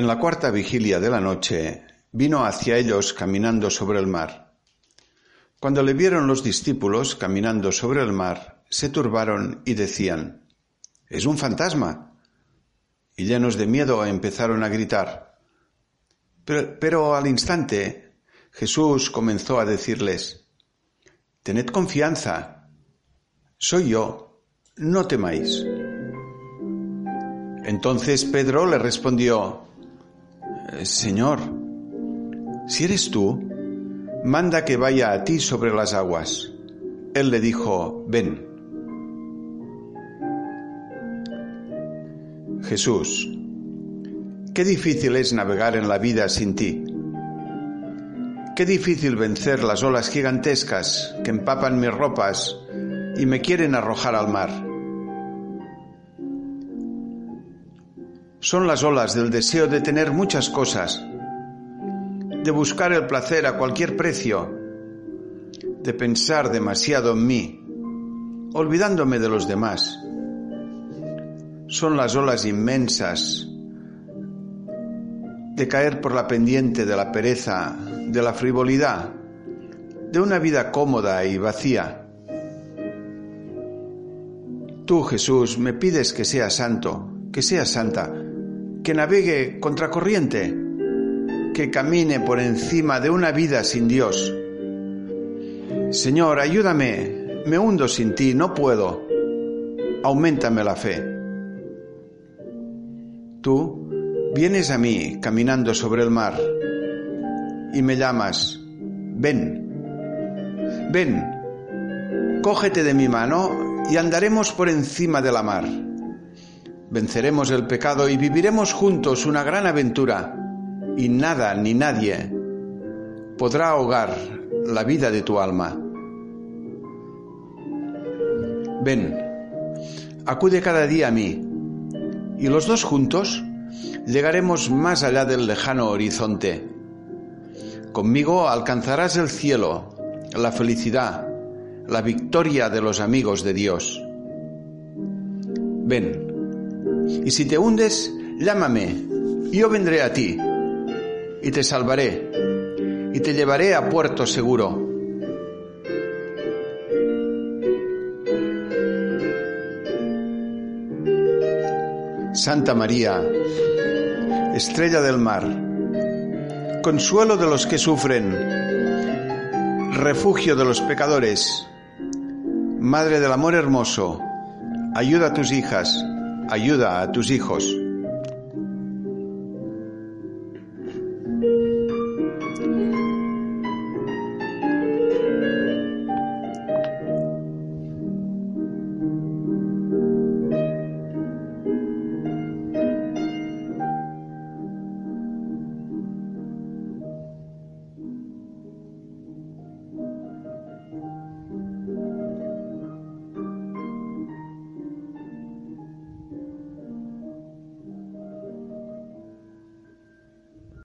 En la cuarta vigilia de la noche vino hacia ellos caminando sobre el mar. Cuando le vieron los discípulos caminando sobre el mar, se turbaron y decían, Es un fantasma. Y llenos de miedo empezaron a gritar. Pero, al instante Jesús comenzó a decirles, Tened confianza, soy yo, no temáis. Entonces Pedro le respondió, Señor, si eres tú, manda que vaya a ti sobre las aguas. Él le dijo, ven. Jesús, qué difícil es navegar en la vida sin ti. Qué difícil vencer las olas gigantescas que empapan mis ropas y me quieren arrojar al mar. Son las olas del deseo de tener muchas cosas, de buscar el placer a cualquier precio, de pensar demasiado en mí, olvidándome de los demás. Son las olas inmensas de caer por la pendiente de la pereza, de la frivolidad, de una vida cómoda y vacía. Tú, Jesús, me pides que sea santo, que sea santa, que navegue contracorriente, que camine por encima de una vida sin Dios. Señor, ayúdame, me hundo sin ti, no puedo. Aumentame la fe. Tú vienes a mí caminando sobre el mar y me llamas, ven, ven, cógete de mi mano y andaremos por encima de la mar venceremos el pecado y viviremos juntos una gran aventura y nada ni nadie podrá ahogar la vida de tu alma. Ven, acude cada día a mí y los dos juntos llegaremos más allá del lejano horizonte. Conmigo alcanzarás el cielo, la felicidad, la victoria de los amigos de Dios. Ven, y si te hundes, llámame, yo vendré a ti, y te salvaré, y te llevaré a puerto seguro. Santa María, estrella del mar, consuelo de los que sufren, refugio de los pecadores, Madre del Amor Hermoso, ayuda a tus hijas, ayuda a tus hijos.